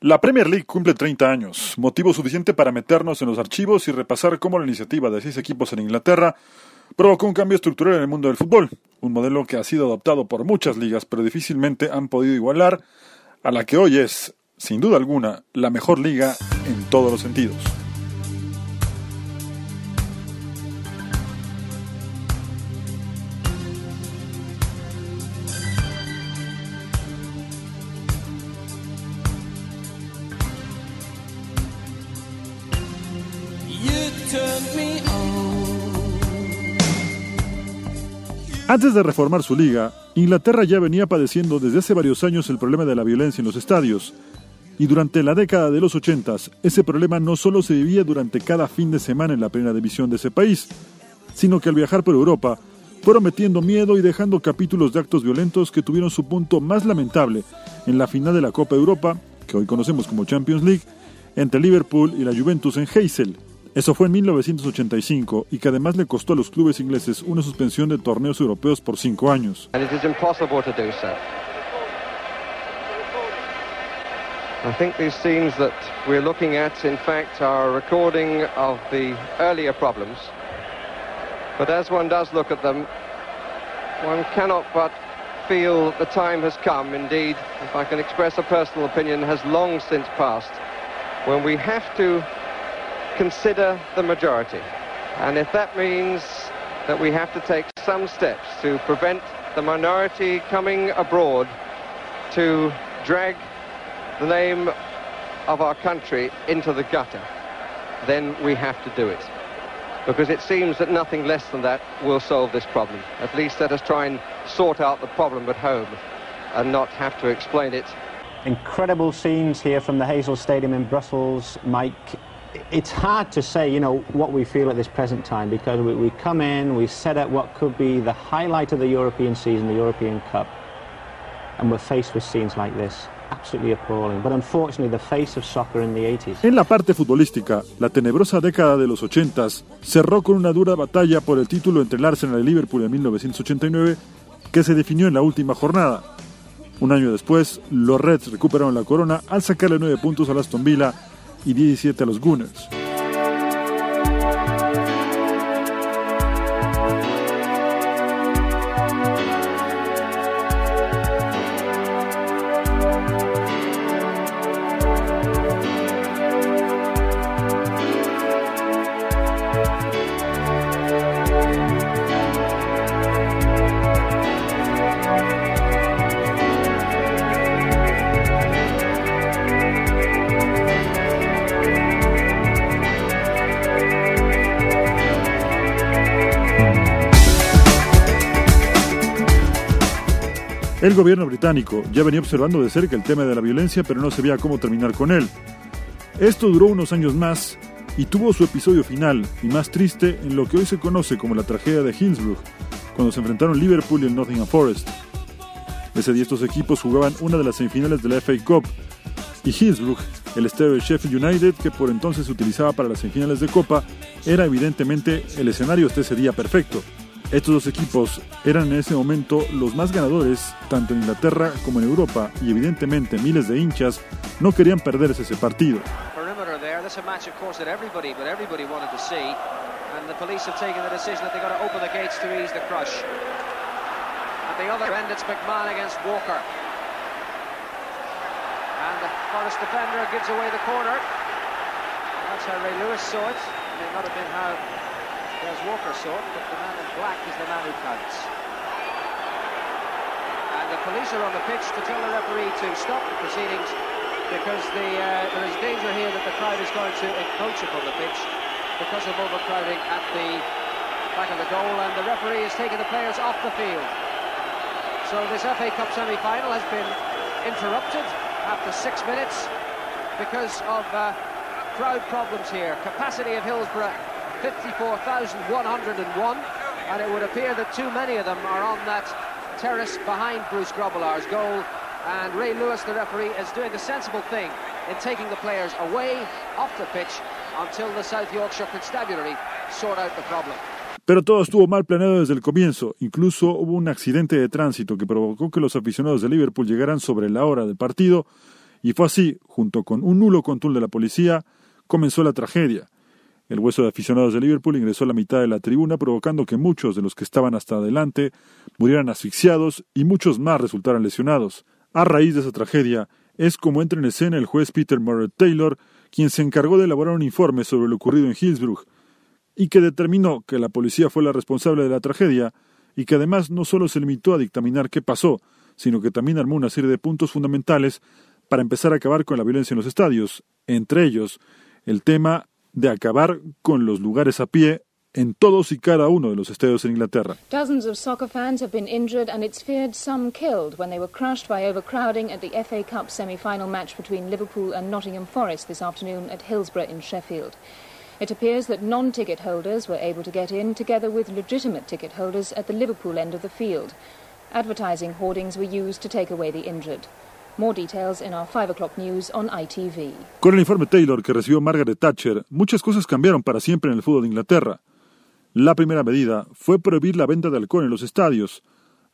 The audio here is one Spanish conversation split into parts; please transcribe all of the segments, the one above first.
La Premier League cumple 30 años, motivo suficiente para meternos en los archivos y repasar cómo la iniciativa de seis equipos en Inglaterra provocó un cambio estructural en el mundo del fútbol, un modelo que ha sido adoptado por muchas ligas, pero difícilmente han podido igualar a la que hoy es, sin duda alguna, la mejor liga en todos los sentidos. Antes de reformar su liga, Inglaterra ya venía padeciendo desde hace varios años el problema de la violencia en los estadios. Y durante la década de los 80, ese problema no solo se vivía durante cada fin de semana en la primera división de ese país, sino que al viajar por Europa, fueron metiendo miedo y dejando capítulos de actos violentos que tuvieron su punto más lamentable en la final de la Copa Europa, que hoy conocemos como Champions League, entre Liverpool y la Juventus en Heysel, eso fue en 1985 y que además le costó a los clubes ingleses una suspensión de torneos europeos por cinco años. I think these scenes that we're looking at, in fact, are a recording of the earlier problems. But as one does look at them, one cannot but feel the time has come, indeed, if I can express a personal opinion, has long since passed, when we have to consider the majority. And if that means that we have to take some steps to prevent the minority coming abroad to drag the name of our country into the gutter, then we have to do it. Because it seems that nothing less than that will solve this problem. At least let us try and sort out the problem at home and not have to explain it. Incredible scenes here from the Hazel Stadium in Brussels, Mike. It's hard to say, you know, what we feel at this present time because we, we come in, we set up what could be the highlight of the European season, the European Cup, and we're faced with scenes like this. Absolutely appalling, but unfortunately the face of soccer in the 80s. En la parte futbolística, la tenebrosa década de los 80s cerró con una dura batalla por el título entre el Arsenal y Liverpool en 1989 que se definió en la última jornada. Un año después, los Reds recuperaron la corona al sacarle 9 puntos a Aston Villa y 17 a los Gunners. El gobierno británico ya venía observando de cerca el tema de la violencia, pero no sabía cómo terminar con él. Esto duró unos años más y tuvo su episodio final y más triste en lo que hoy se conoce como la tragedia de Hillsborough, cuando se enfrentaron Liverpool y el Nottingham Forest. Ese día estos equipos jugaban una de las semifinales de la FA Cup y Hillsborough, el estadio de Sheffield United que por entonces se utilizaba para las semifinales de Copa, era evidentemente el escenario de ese día perfecto. Estos dos equipos eran en ese momento los más ganadores, tanto en Inglaterra como en Europa, y evidentemente miles de hinchas no querían perderse ese partido. Forest defender gives away the corner. That's how Ray Lewis saw it. It may not have been how There's Walker saw but the man in black is the man who counts. And the police are on the pitch to tell the referee to stop the proceedings because the, uh, there is danger here that the crowd is going to encroach upon the pitch because of overcrowding at the back of the goal and the referee is taking the players off the field. So this FA Cup semi-final has been interrupted after six minutes because of uh, crowd problems here. Capacity of Hillsborough 54,101 and it would appear that too many of them are on that terrace behind Bruce Grobbelaar's goal and Ray Lewis, the referee, is doing the sensible thing in taking the players away off the pitch until the South Yorkshire Constabulary sort out the problem. Pero todo estuvo mal planeado desde el comienzo. Incluso hubo un accidente de tránsito que provocó que los aficionados de Liverpool llegaran sobre la hora del partido Y fue así, junto con un nulo control de la policía, comenzó la tragedia. El hueso de aficionados de Liverpool ingresó a la mitad de la tribuna, provocando que muchos de los que estaban hasta adelante murieran asfixiados y muchos más resultaran lesionados. A raíz de esa tragedia, es como entra en escena el juez Peter Murray Taylor, quien se encargó de elaborar un informe sobre lo ocurrido en Hillsborough, y que determinó que la policía fue la responsable de la tragedia, y que además no solo se limitó a dictaminar qué pasó, sino que también armó una serie de puntos fundamentales para empezar a acabar con la violencia en los estadios, entre ellos el tema de acabar con los lugares a pie en todos y cada uno de los estadios en Inglaterra. Dozens of soccer fans have been injured and it's feared some killed when they were crushed by overcrowding at the FA Cup semi-final match between Liverpool and Nottingham Forest this afternoon at Hillsborough in Sheffield. It appears that non-ticket holders were able to get in together with legitimate ticket holders at the Liverpool end of the field. Advertising hoardings were used to take away the injured. More details in our 5 o'clock news on ITV. Con el informe Taylor que recibió Margaret Thatcher, muchas cosas cambiaron para siempre en el fútbol de Inglaterra. La primera medida fue prohibir la venta de alcohol en los estadios.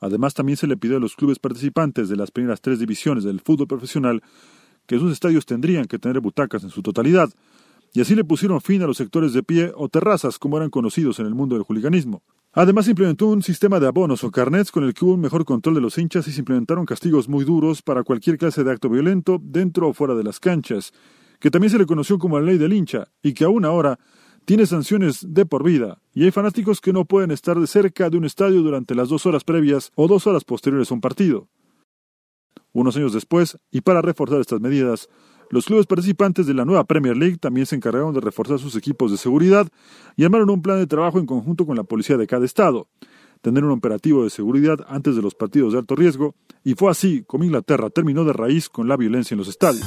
Además, también se le pidió a los clubes participantes de las primeras tres divisiones del fútbol profesional que sus estadios tendrían que tener butacas en su totalidad, y así le pusieron fin a los sectores de pie o terrazas como eran conocidos en el mundo del juliganismo. Además, implementó un sistema de abonos o carnets con el que hubo un mejor control de los hinchas y se implementaron castigos muy duros para cualquier clase de acto violento dentro o fuera de las canchas, que también se le conoció como la ley del hincha y que aún ahora tiene sanciones de por vida, y hay fanáticos que no pueden estar de cerca de un estadio durante las dos horas previas o dos horas posteriores a un partido. Unos años después, y para reforzar estas medidas, los clubes participantes de la nueva Premier League también se encargaron de reforzar sus equipos de seguridad y armaron un plan de trabajo en conjunto con la policía de cada estado, tener un operativo de seguridad antes de los partidos de alto riesgo, y fue así como Inglaterra terminó de raíz con la violencia en los estadios.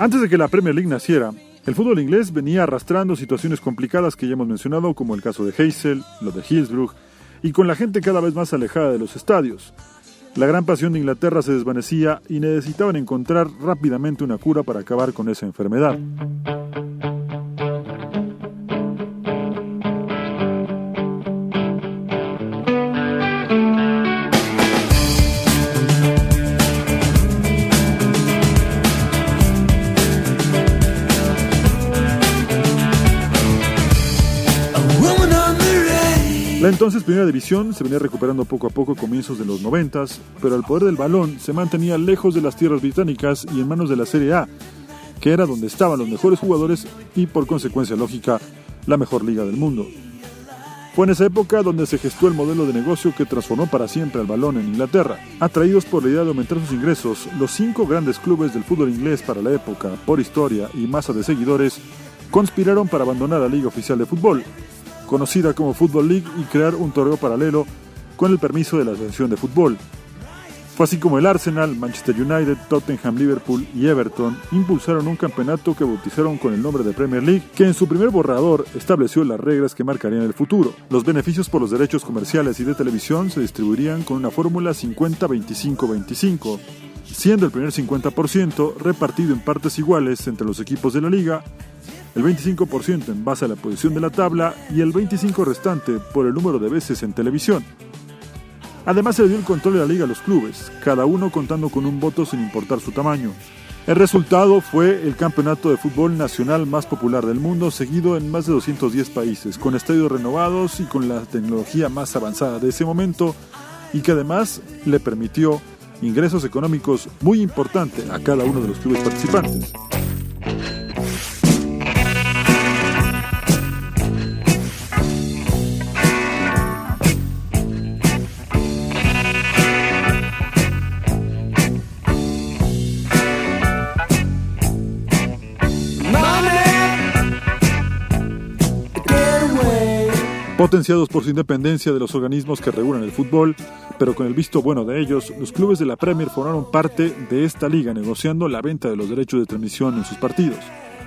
Antes de que la Premier League naciera, el fútbol inglés venía arrastrando situaciones complicadas que ya hemos mencionado, como el caso de Hazel, lo de Hillsborough, y con la gente cada vez más alejada de los estadios. La gran pasión de Inglaterra se desvanecía y necesitaban encontrar rápidamente una cura para acabar con esa enfermedad. Entonces primera división se venía recuperando poco a poco a comienzos de los noventas, pero el poder del balón se mantenía lejos de las tierras británicas y en manos de la Serie A, que era donde estaban los mejores jugadores y por consecuencia lógica la mejor liga del mundo. Fue en esa época donde se gestó el modelo de negocio que transformó para siempre al balón en Inglaterra. Atraídos por la idea de aumentar sus ingresos, los cinco grandes clubes del fútbol inglés para la época, por historia y masa de seguidores, conspiraron para abandonar la liga oficial de fútbol, conocida como Football League, y crear un torneo paralelo con el permiso de la Asociación de Fútbol. Fue así como el Arsenal, Manchester United, Tottenham, Liverpool y Everton impulsaron un campeonato que bautizaron con el nombre de Premier League, que en su primer borrador estableció las reglas que marcarían el futuro. Los beneficios por los derechos comerciales y de televisión se distribuirían con una fórmula 50-25-25, siendo el primer 50% repartido en partes iguales entre los equipos de la liga el 25% en base a la posición de la tabla y el 25% restante por el número de veces en televisión. Además se le dio el control de la liga a los clubes, cada uno contando con un voto sin importar su tamaño. El resultado fue el campeonato de fútbol nacional más popular del mundo, seguido en más de 210 países, con estadios renovados y con la tecnología más avanzada de ese momento, y que además le permitió ingresos económicos muy importantes a cada uno de los clubes participantes. Potenciados por su independencia de los organismos que regulan el fútbol, pero con el visto bueno de ellos, los clubes de la Premier formaron parte de esta liga negociando la venta de los derechos de transmisión en sus partidos.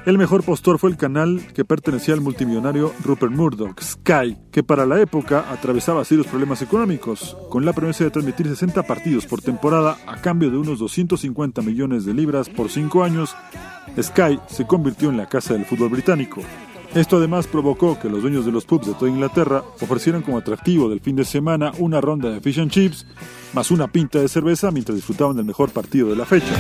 El mejor postor fue el canal que pertenecía al multimillonario Rupert Murdoch, Sky, que para la época atravesaba serios problemas económicos, con la promesa de transmitir 60 partidos por temporada a cambio de unos 250 millones de libras por 5 años. Sky se convirtió en la casa del fútbol británico. Esto además provocó que los dueños de los pubs de toda Inglaterra ofrecieran como atractivo del fin de semana una ronda de fish and chips más una pinta de cerveza mientras disfrutaban del mejor partido de la fecha.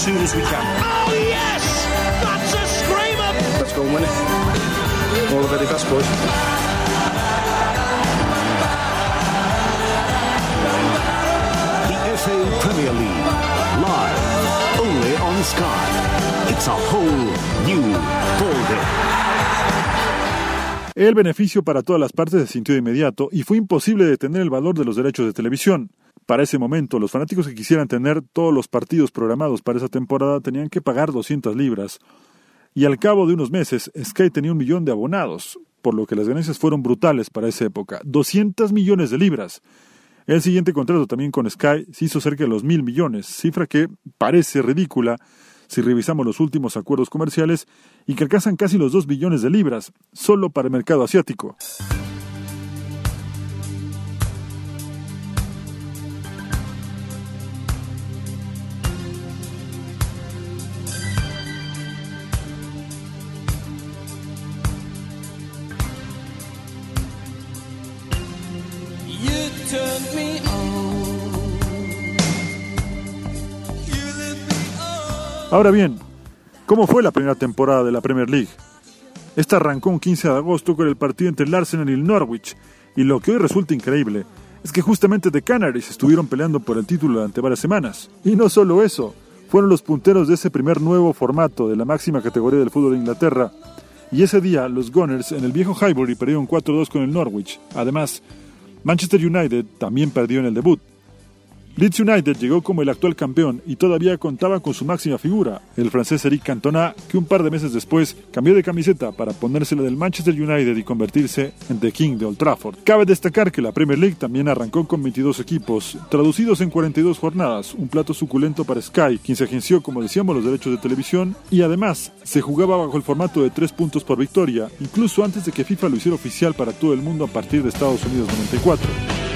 Soon as we can. Oh, yes! That's a screamer! Let's go and win it. All the very best, boys. The FA Premier League, live, only on Sky. It's a whole new ballgame. El beneficio para todas las partes se sintió de inmediato y fue imposible detener el valor de los derechos de televisión. Para ese momento, los fanáticos que quisieran tener todos los partidos programados para esa temporada tenían que pagar 200 libras. Y al cabo de unos meses, Sky tenía un millón de abonados, por lo que las ganancias fueron brutales para esa época. 200 millones de libras. El siguiente contrato también con Sky se hizo cerca de los mil millones, cifra que parece ridícula si revisamos los últimos acuerdos comerciales y que alcanzan casi los 2 billones de libras, solo para el mercado asiático. Ahora bien, ¿cómo fue la primera temporada de la Premier League? Esta arrancó un 15 de agosto con el partido entre el Arsenal y el Norwich, y lo que hoy resulta increíble es que justamente The Canaries estuvieron peleando por el título durante varias semanas. Y no solo eso, fueron los punteros de ese primer nuevo formato de la máxima categoría del fútbol de Inglaterra, y ese día los Gunners en el viejo Highbury perdieron 4-2 con el Norwich. Además, Manchester United también perdió en el debut, Leeds United llegó como el actual campeón y todavía contaba con su máxima figura, el francés Eric Cantona, que un par de meses después cambió de camiseta para ponérsela del Manchester United y convertirse en The King de Old Trafford. Cabe destacar que la Premier League también arrancó con 22 equipos, traducidos en 42 jornadas, un plato suculento para Sky, quien se agenció, como decíamos, los derechos de televisión, y además se jugaba bajo el formato de 3 puntos por victoria, incluso antes de que FIFA lo hiciera oficial para todo el mundo a partir de Estados Unidos 94.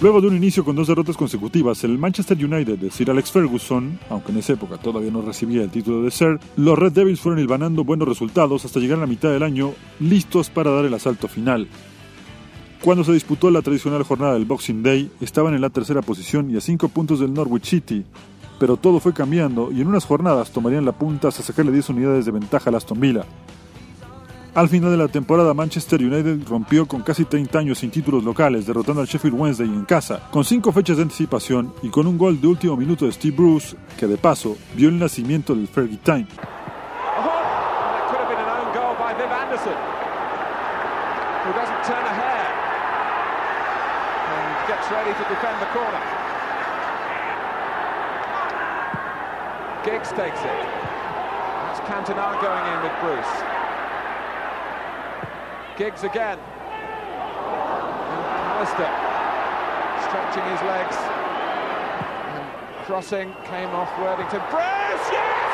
Luego de un inicio con dos derrotas consecutivas, el Manchester United de Sir Alex Ferguson, aunque en esa época todavía no recibía el título de Sir, los Red Devils fueron hilvanando buenos resultados hasta llegar a la mitad del año, listos para dar el asalto final. Cuando se disputó la tradicional jornada del Boxing Day, estaban en la tercera posición y a cinco puntos del Norwich City, pero todo fue cambiando y en unas jornadas tomarían la punta hasta sacarle 10 unidades de ventaja a Aston Villa. Al final de la temporada, Manchester United rompió con casi 30 años sin títulos locales, derrotando al Sheffield Wednesday en casa, con 5 fechas de anticipación y con un gol de último minuto de Steve Bruce, que de paso vio el nacimiento del Fergie Time. Giggs takes it. Bruce. Giggs again. Alistair stretching his legs. And crossing came off Worthington. Yes! Yes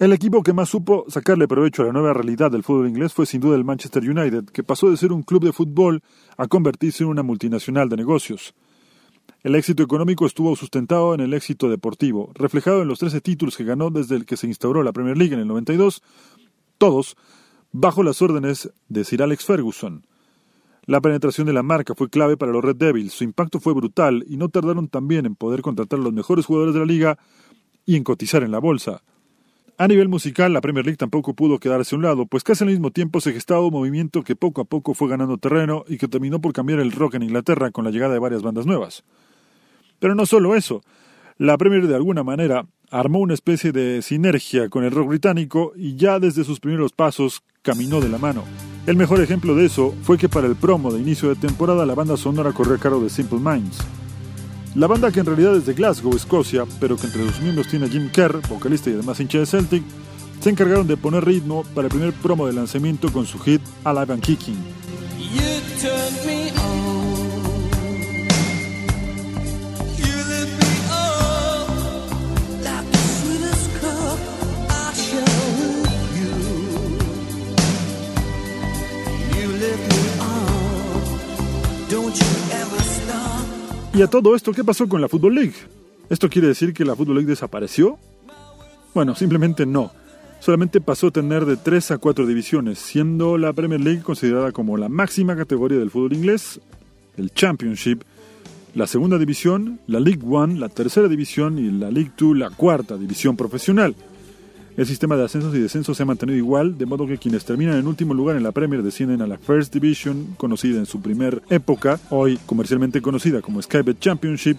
El equipo que más supo sacarle provecho a la nueva realidad del fútbol inglés fue sin duda el Manchester United, que pasó de ser un club de fútbol a convertirse en una multinacional de negocios. El éxito económico estuvo sustentado en el éxito deportivo, reflejado en los 13 títulos que ganó desde el que se instauró la Premier League en el 92, todos bajo las órdenes de Sir Alex Ferguson. La penetración de la marca fue clave para los Red Devils, su impacto fue brutal y no tardaron también en poder contratar a los mejores jugadores de la liga y en cotizar en la bolsa. A nivel musical, la Premier League tampoco pudo quedarse a un lado, pues casi al mismo tiempo se gestaba un movimiento que poco a poco fue ganando terreno y que terminó por cambiar el rock en Inglaterra con la llegada de varias bandas nuevas. Pero no solo eso, la Premier de alguna manera armó una especie de sinergia con el rock británico y ya desde sus primeros pasos caminó de la mano. El mejor ejemplo de eso fue que para el promo de inicio de temporada la banda sonora corrió a cargo de Simple Minds. La banda que en realidad es de Glasgow, Escocia, pero que entre sus miembros tiene a Jim Kerr, vocalista y además hincha de Celtic, se encargaron de poner ritmo para el primer promo de lanzamiento con su hit Alive and Kicking. Y a todo esto, ¿qué pasó con la Football League? ¿Esto quiere decir que la Football League desapareció? Bueno, simplemente no. Solamente pasó a tener de 3 a 4 divisiones, siendo la Premier League considerada como la máxima categoría del fútbol inglés, el Championship, la segunda división, la League One, la tercera división y la League Two, la cuarta división profesional. El sistema de ascensos y descensos se ha mantenido igual, de modo que quienes terminan en último lugar en la Premier descienden a la First Division, conocida en su primer época, hoy comercialmente conocida como Sky Bet Championship,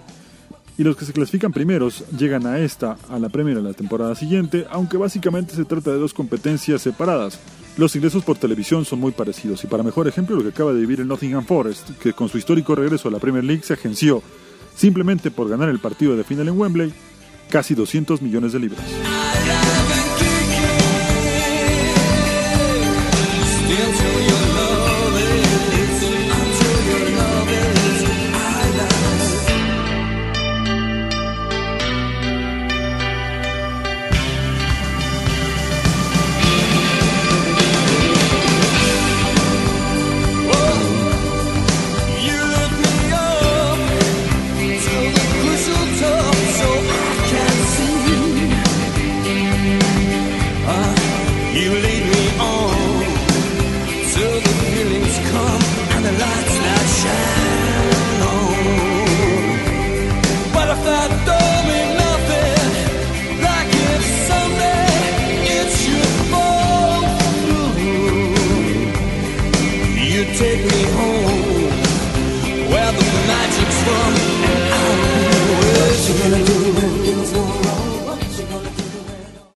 y los que se clasifican primeros llegan a esta, a la Premier a la temporada siguiente, aunque básicamente se trata de dos competencias separadas. Los ingresos por televisión son muy parecidos, y para mejor ejemplo lo que acaba de vivir el Nottingham Forest, que con su histórico regreso a la Premier League se agenció, simplemente por ganar el partido de final en Wembley, casi 200 millones de libras.